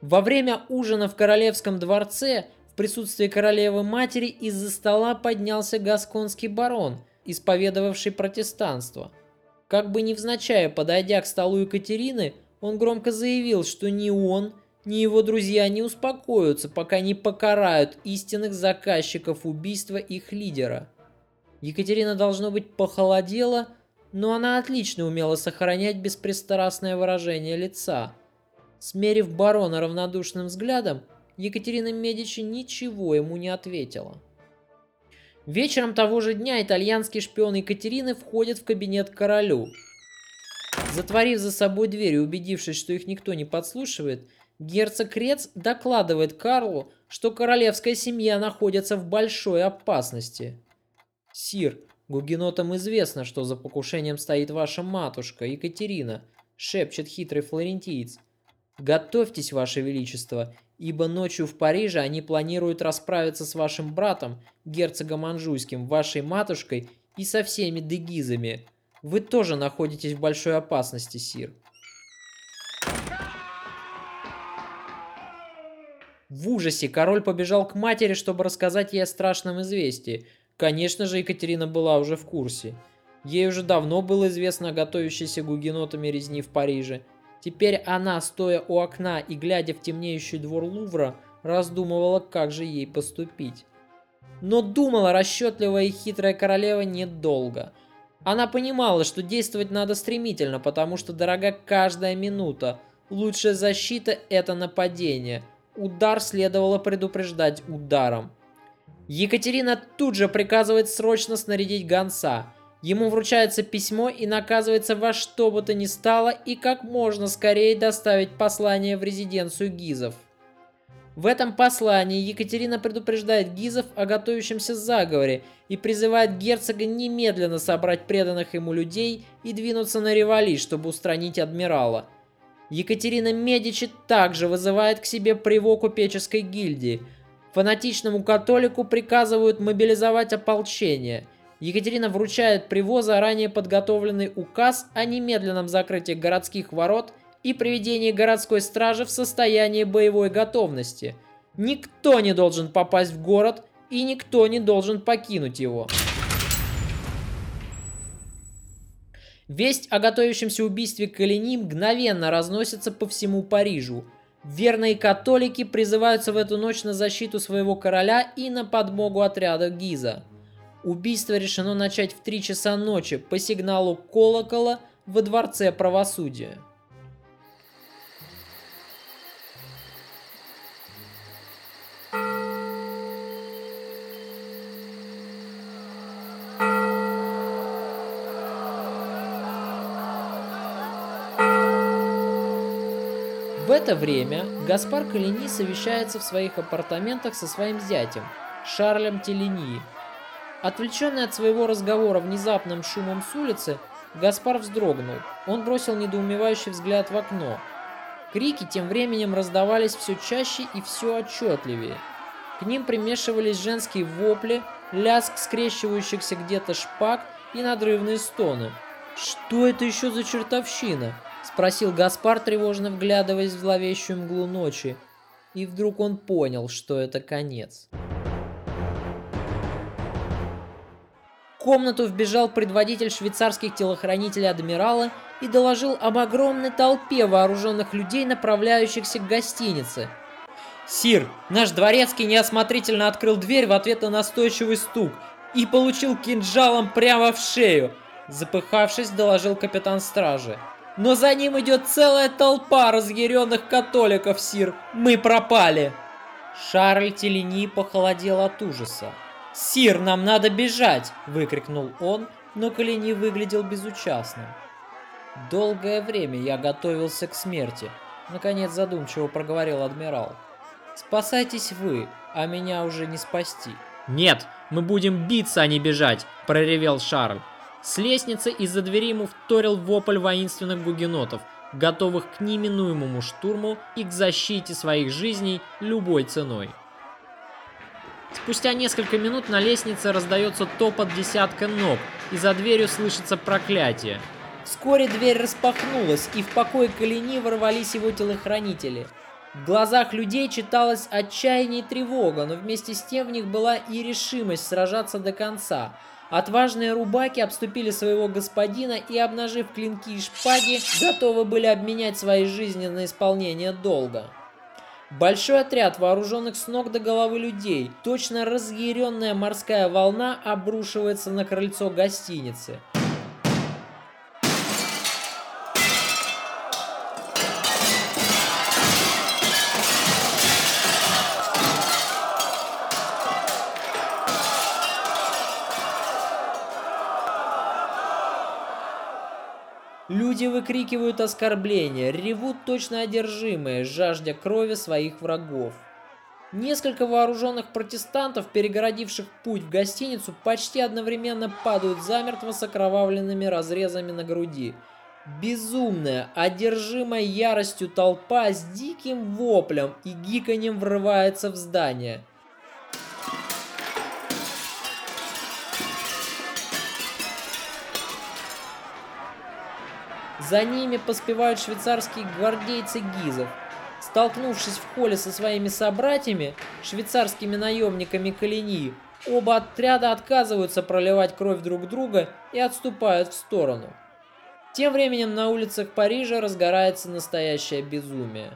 Во время ужина в королевском дворце в присутствии королевы-матери из-за стола поднялся гасконский барон, исповедовавший протестанство. Как бы невзначай подойдя к столу Екатерины, он громко заявил, что ни он, ни его друзья не успокоятся, пока не покарают истинных заказчиков убийства их лидера. Екатерина, должно быть, похолодела, но она отлично умела сохранять беспристрастное выражение лица – Смерив барона равнодушным взглядом, Екатерина Медичи ничего ему не ответила. Вечером того же дня итальянский шпион Екатерины входит в кабинет королю. Затворив за собой дверь и убедившись, что их никто не подслушивает, герцог Крец докладывает Карлу, что королевская семья находится в большой опасности. «Сир, гугенотам известно, что за покушением стоит ваша матушка, Екатерина», — шепчет хитрый флорентиец. Готовьтесь, Ваше Величество, ибо ночью в Париже они планируют расправиться с вашим братом, герцогом Анжуйским, вашей матушкой и со всеми дегизами. Вы тоже находитесь в большой опасности, Сир. В ужасе король побежал к матери, чтобы рассказать ей о страшном известии. Конечно же, Екатерина была уже в курсе. Ей уже давно было известно о готовящейся гугенотами резни в Париже – Теперь она, стоя у окна и глядя в темнеющий двор Лувра, раздумывала, как же ей поступить. Но думала расчетливая и хитрая королева недолго. Она понимала, что действовать надо стремительно, потому что дорога каждая минута. Лучшая защита – это нападение. Удар следовало предупреждать ударом. Екатерина тут же приказывает срочно снарядить гонца – Ему вручается письмо и наказывается во что бы то ни стало и как можно скорее доставить послание в резиденцию Гизов. В этом послании Екатерина предупреждает Гизов о готовящемся заговоре и призывает герцога немедленно собрать преданных ему людей и двинуться на Ревали, чтобы устранить адмирала. Екатерина Медичи также вызывает к себе привок купеческой гильдии. Фанатичному католику приказывают мобилизовать ополчение – Екатерина вручает привоза ранее подготовленный указ о немедленном закрытии городских ворот и приведении городской стражи в состояние боевой готовности. Никто не должен попасть в город и никто не должен покинуть его. Весть о готовящемся убийстве Калини мгновенно разносится по всему Парижу. Верные католики призываются в эту ночь на защиту своего короля и на подмогу отряда Гиза. Убийство решено начать в 3 часа ночи по сигналу колокола во Дворце правосудия. Это время Гаспар Калини совещается в своих апартаментах со своим зятем, Шарлем Телени, Отвлеченный от своего разговора внезапным шумом с улицы, Гаспар вздрогнул. Он бросил недоумевающий взгляд в окно. Крики тем временем раздавались все чаще и все отчетливее. К ним примешивались женские вопли, лязг скрещивающихся где-то шпаг и надрывные стоны. «Что это еще за чертовщина?» – спросил Гаспар, тревожно вглядываясь в зловещую мглу ночи. И вдруг он понял, что это конец. комнату вбежал предводитель швейцарских телохранителей адмирала и доложил об огромной толпе вооруженных людей, направляющихся к гостинице. «Сир, наш дворецкий неосмотрительно открыл дверь в ответ на настойчивый стук и получил кинжалом прямо в шею», запыхавшись, доложил капитан стражи. «Но за ним идет целая толпа разъяренных католиков, сир! Мы пропали!» Шарль Телени похолодел от ужаса. «Сир, нам надо бежать!» – выкрикнул он, но Колени выглядел безучастным. «Долгое время я готовился к смерти», — наконец задумчиво проговорил адмирал. «Спасайтесь вы, а меня уже не спасти». «Нет, мы будем биться, а не бежать!» — проревел Шарль. С лестницы из-за двери ему вторил вопль воинственных гугенотов, готовых к неминуемому штурму и к защите своих жизней любой ценой. Спустя несколько минут на лестнице раздается топот десятка ног, и за дверью слышится проклятие. Вскоре дверь распахнулась, и в покой Калини ворвались его телохранители. В глазах людей читалось отчаяние и тревога, но вместе с тем в них была и решимость сражаться до конца. Отважные рубаки обступили своего господина и, обнажив клинки и шпаги, готовы были обменять свои жизни на исполнение долга. Большой отряд вооруженных с ног до головы людей, точно разъяренная морская волна обрушивается на крыльцо гостиницы. Люди выкрикивают оскорбления, ревут точно одержимые, жаждя крови своих врагов. Несколько вооруженных протестантов, перегородивших путь в гостиницу, почти одновременно падают замертво с окровавленными разрезами на груди. Безумная, одержимая яростью толпа с диким воплем и гиканьем врывается в здание – За ними поспевают швейцарские гвардейцы Гизов. Столкнувшись в холле со своими собратьями, швейцарскими наемниками Калинии, оба отряда отказываются проливать кровь друг друга и отступают в сторону. Тем временем на улицах Парижа разгорается настоящее безумие.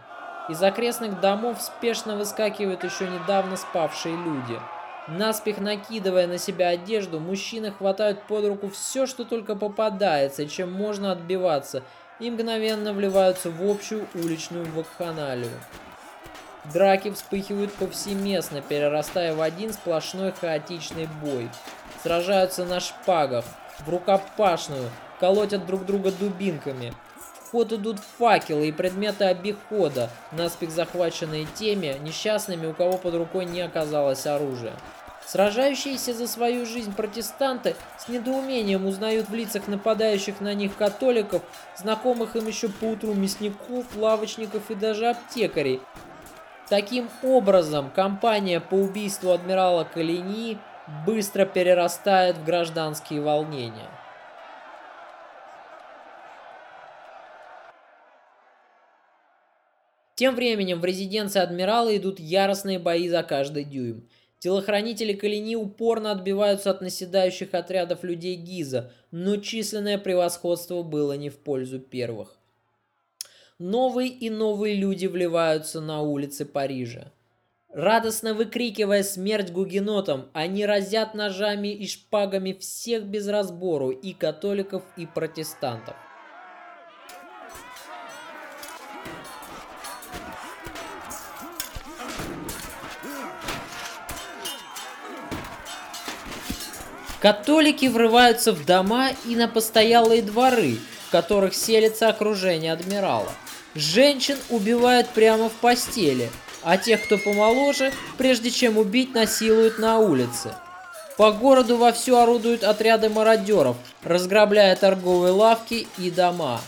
Из окрестных домов спешно выскакивают еще недавно спавшие люди – Наспех накидывая на себя одежду, мужчины хватают под руку все, что только попадается, чем можно отбиваться, и мгновенно вливаются в общую уличную вакханалию. Драки вспыхивают повсеместно, перерастая в один сплошной хаотичный бой. Сражаются на шпагах, в рукопашную, колотят друг друга дубинками. Ход идут факелы и предметы обихода, наспех захваченные теми несчастными, у кого под рукой не оказалось оружия. Сражающиеся за свою жизнь протестанты с недоумением узнают в лицах нападающих на них католиков, знакомых им еще поутру мясников, лавочников и даже аптекарей. Таким образом, кампания по убийству адмирала Калини быстро перерастает в гражданские волнения. Тем временем в резиденции адмирала идут яростные бои за каждый дюйм. Телохранители Калини упорно отбиваются от наседающих отрядов людей Гиза, но численное превосходство было не в пользу первых. Новые и новые люди вливаются на улицы Парижа. Радостно выкрикивая смерть гугенотам, они разят ножами и шпагами всех без разбору, и католиков, и протестантов. Католики врываются в дома и на постоялые дворы, в которых селится окружение адмирала. Женщин убивают прямо в постели, а тех, кто помоложе, прежде чем убить, насилуют на улице. По городу вовсю орудуют отряды мародеров, разграбляя торговые лавки и дома.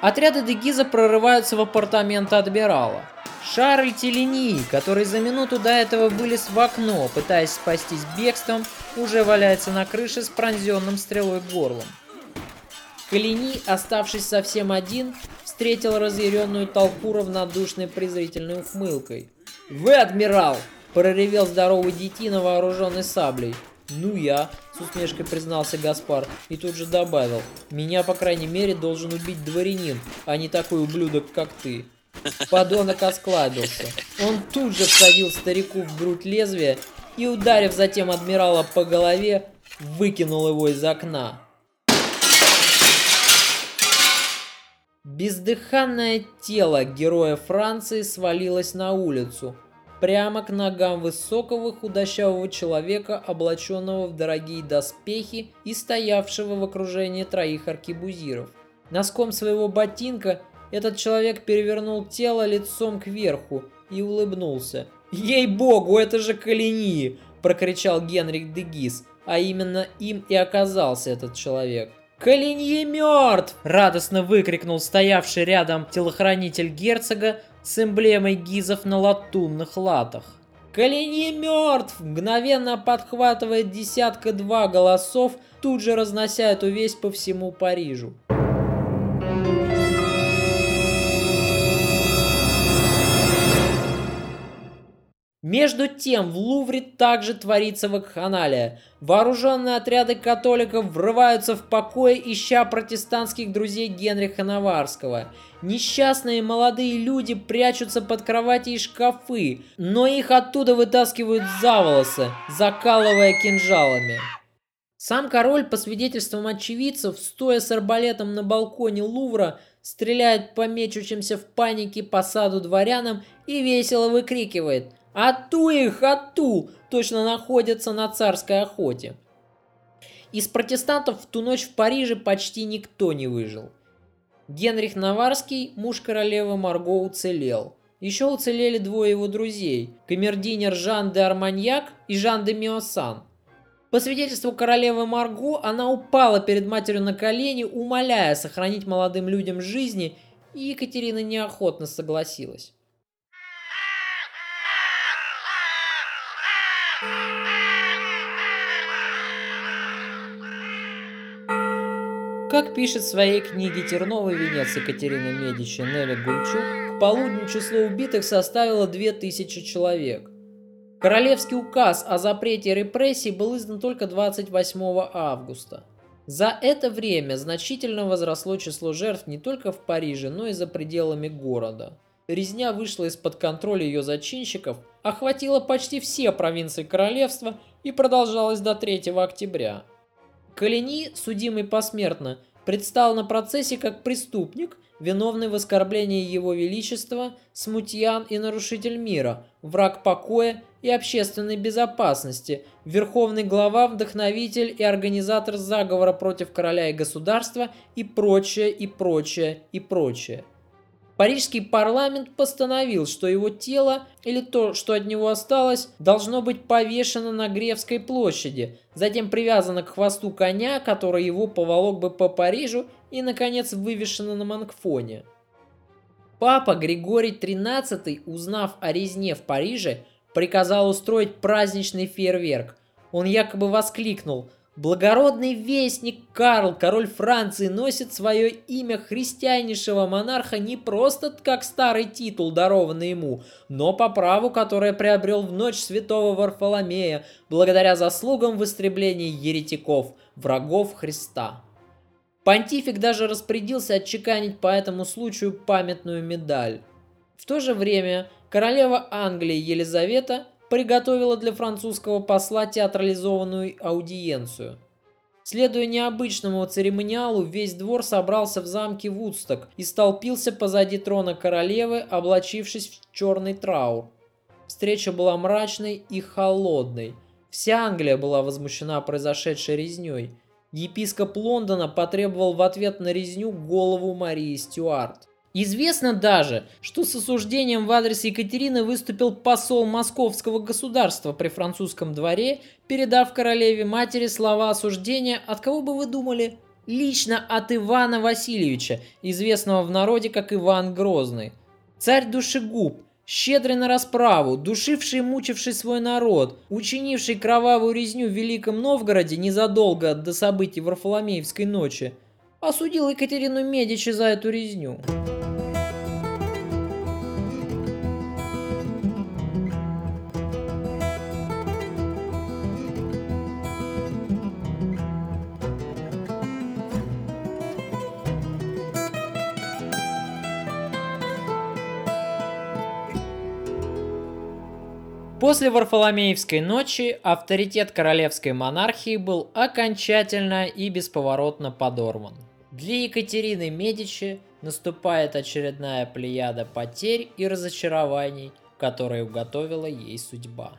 Отряды Дегиза прорываются в апартаменты адмирала. Шарль Телени, который за минуту до этого вылез в окно, пытаясь спастись бегством, уже валяется на крыше с пронзенным стрелой горлом. Калини, оставшись совсем один, встретил разъяренную толпу равнодушной презрительной ухмылкой. «Вы, адмирал, проревел здоровый детина, вооруженный саблей. «Ну я», — с усмешкой признался Гаспар, и тут же добавил, «меня, по крайней мере, должен убить дворянин, а не такой ублюдок, как ты». Подонок осклабился. Он тут же всадил старику в грудь лезвие и, ударив затем адмирала по голове, выкинул его из окна. Бездыханное тело героя Франции свалилось на улицу, прямо к ногам высокого худощавого человека, облаченного в дорогие доспехи и стоявшего в окружении троих аркебузиров. Носком своего ботинка этот человек перевернул тело лицом кверху и улыбнулся. «Ей-богу, это же Калини!» – прокричал Генрих Дегис, а именно им и оказался этот человек. «Калинье мертв!» – радостно выкрикнул стоявший рядом телохранитель герцога с эмблемой гизов на латунных латах. «Калинье мертв!» – мгновенно подхватывает десятка-два голосов, тут же разнося эту весть по всему Парижу. Между тем, в Лувре также творится вакханалия. Вооруженные отряды католиков врываются в покой, ища протестантских друзей Генриха Наварского. Несчастные молодые люди прячутся под кровати и шкафы, но их оттуда вытаскивают за волосы, закалывая кинжалами. Сам король, по свидетельствам очевидцев, стоя с арбалетом на балконе Лувра, стреляет по мечущимся в панике по саду дворянам и весело выкрикивает – Ату их, ату! Точно находятся на царской охоте. Из протестантов в ту ночь в Париже почти никто не выжил. Генрих Наварский, муж королевы Марго, уцелел. Еще уцелели двое его друзей, камердинер Жан де Арманьяк и Жан де Миосан. По свидетельству королевы Марго, она упала перед матерью на колени, умоляя сохранить молодым людям жизни, и Екатерина неохотно согласилась. Как пишет в своей книге «Терновый венец» Екатерина Медичи Нелли Гульчук, к полудню число убитых составило 2000 человек. Королевский указ о запрете репрессий был издан только 28 августа. За это время значительно возросло число жертв не только в Париже, но и за пределами города. Резня вышла из-под контроля ее зачинщиков, охватила почти все провинции королевства и продолжалась до 3 октября. Калини, судимый посмертно, предстал на процессе как преступник, виновный в оскорблении Его Величества, смутьян и нарушитель мира, враг покоя и общественной безопасности, верховный глава, вдохновитель и организатор заговора против короля и государства и прочее, и прочее, и прочее. Парижский парламент постановил, что его тело, или то, что от него осталось, должно быть повешено на Гревской площади, затем привязано к хвосту коня, который его поволок бы по Парижу, и, наконец, вывешено на Манкфоне. Папа Григорий XIII, узнав о резне в Париже, приказал устроить праздничный фейерверк. Он якобы воскликнул – Благородный вестник Карл, король Франции, носит свое имя христианнейшего монарха не просто как старый титул, дарованный ему, но по праву, которое приобрел в ночь святого Варфоломея, благодаря заслугам в истреблении еретиков, врагов Христа. Понтифик даже распорядился отчеканить по этому случаю памятную медаль. В то же время королева Англии Елизавета приготовила для французского посла театрализованную аудиенцию. Следуя необычному церемониалу, весь двор собрался в замке Вудсток и столпился позади трона королевы, облачившись в черный траур. Встреча была мрачной и холодной. Вся Англия была возмущена произошедшей резней. Епископ Лондона потребовал в ответ на резню голову Марии Стюарт. Известно даже, что с осуждением в адрес Екатерины выступил посол московского государства при французском дворе, передав королеве матери слова осуждения, от кого бы вы думали? Лично от Ивана Васильевича, известного в народе как Иван Грозный. Царь душегуб, щедрый на расправу, душивший и мучивший свой народ, учинивший кровавую резню в Великом Новгороде незадолго до событий Варфоломеевской ночи, осудил Екатерину Медичи за эту резню. После Варфоломеевской ночи авторитет королевской монархии был окончательно и бесповоротно подорван. Для Екатерины Медичи наступает очередная плеяда потерь и разочарований, которые уготовила ей судьба.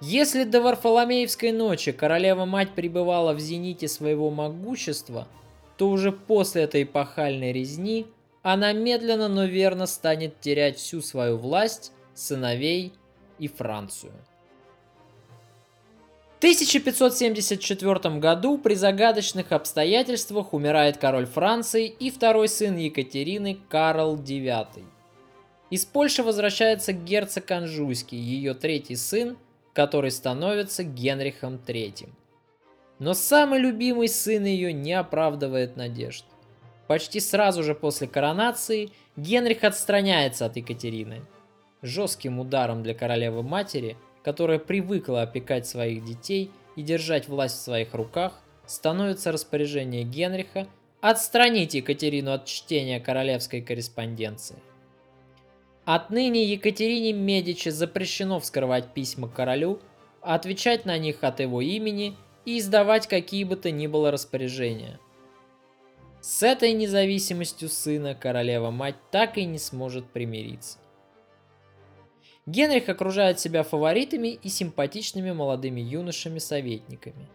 Если до Варфоломеевской ночи королева-мать пребывала в зените своего могущества, то уже после этой эпохальной резни она медленно, но верно станет терять всю свою власть, сыновей и Францию. В 1574 году при загадочных обстоятельствах умирает король Франции и второй сын Екатерины Карл IX. Из Польши возвращается герцог Анжуйский, ее третий сын, который становится Генрихом III. Но самый любимый сын ее не оправдывает надежд. Почти сразу же после коронации Генрих отстраняется от Екатерины – Жестким ударом для королевы-матери, которая привыкла опекать своих детей и держать власть в своих руках, становится распоряжение Генриха отстранить Екатерину от чтения королевской корреспонденции. Отныне Екатерине Медичи запрещено вскрывать письма королю, отвечать на них от его имени и издавать какие бы то ни было распоряжения. С этой независимостью сына королева-мать так и не сможет примириться. Генрих окружает себя фаворитами и симпатичными молодыми юношами-советниками.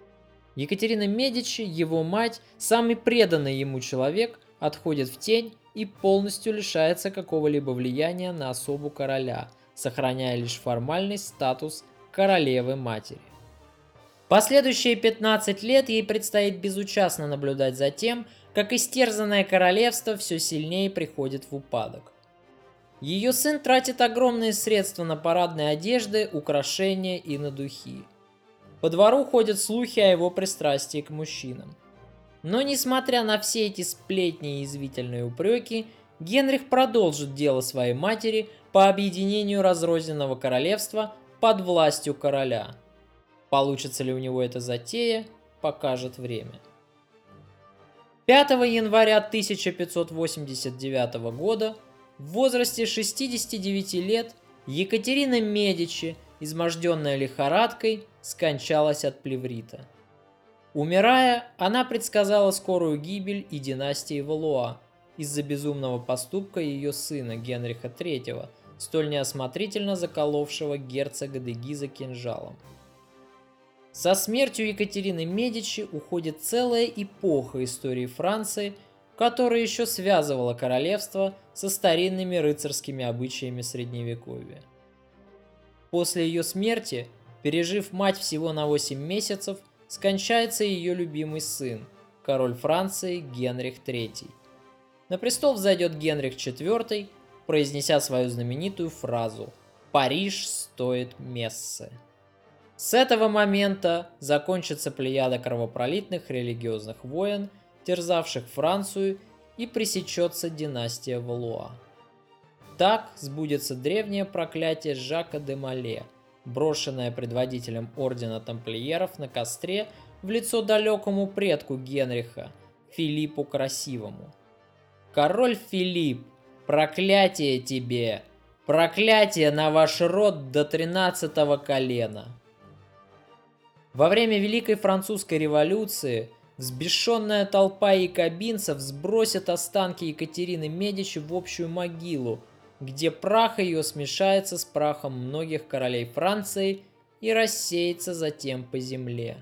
Екатерина Медичи, его мать, самый преданный ему человек, отходит в тень и полностью лишается какого-либо влияния на особу короля, сохраняя лишь формальный статус королевы-матери. Последующие 15 лет ей предстоит безучастно наблюдать за тем, как истерзанное королевство все сильнее приходит в упадок. Ее сын тратит огромные средства на парадные одежды, украшения и на духи. По двору ходят слухи о его пристрастии к мужчинам. Но несмотря на все эти сплетни и извительные упреки, Генрих продолжит дело своей матери по объединению разрозненного королевства под властью короля. Получится ли у него эта затея, покажет время. 5 января 1589 года в возрасте 69 лет Екатерина Медичи, изможденная лихорадкой, скончалась от плеврита. Умирая, она предсказала скорую гибель и династии Валуа из-за безумного поступка ее сына Генриха III, столь неосмотрительно заколовшего герцога Дегиза кинжалом. Со смертью Екатерины Медичи уходит целая эпоха истории Франции – которая еще связывала королевство со старинными рыцарскими обычаями средневековья. После ее смерти, пережив мать всего на 8 месяцев, скончается ее любимый сын, король Франции Генрих III. На престол взойдет Генрих IV, произнеся свою знаменитую фразу «Париж стоит мессы». С этого момента закончится плеяда кровопролитных религиозных войн – терзавших Францию, и пресечется династия Валуа. Так сбудется древнее проклятие Жака де Мале, брошенное предводителем ордена тамплиеров на костре в лицо далекому предку Генриха, Филиппу Красивому. Король Филипп, проклятие тебе! Проклятие на ваш род до 13 колена! Во время Великой Французской революции – Взбешенная толпа якобинцев сбросит останки Екатерины Медичи в общую могилу, где прах ее смешается с прахом многих королей Франции и рассеется затем по земле.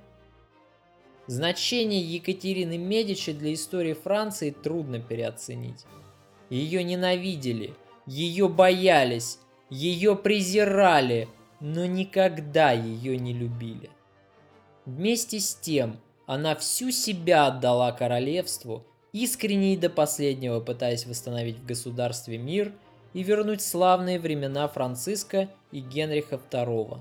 Значение Екатерины Медичи для истории Франции трудно переоценить. Ее ненавидели, ее боялись, ее презирали, но никогда ее не любили. Вместе с тем, она всю себя отдала королевству, искренне и до последнего пытаясь восстановить в государстве мир и вернуть славные времена Франциска и Генриха II.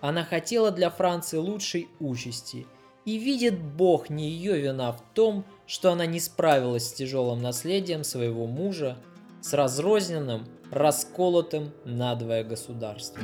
Она хотела для Франции лучшей участи, и видит Бог не ее вина в том, что она не справилась с тяжелым наследием своего мужа, с разрозненным, расколотым надвое государством.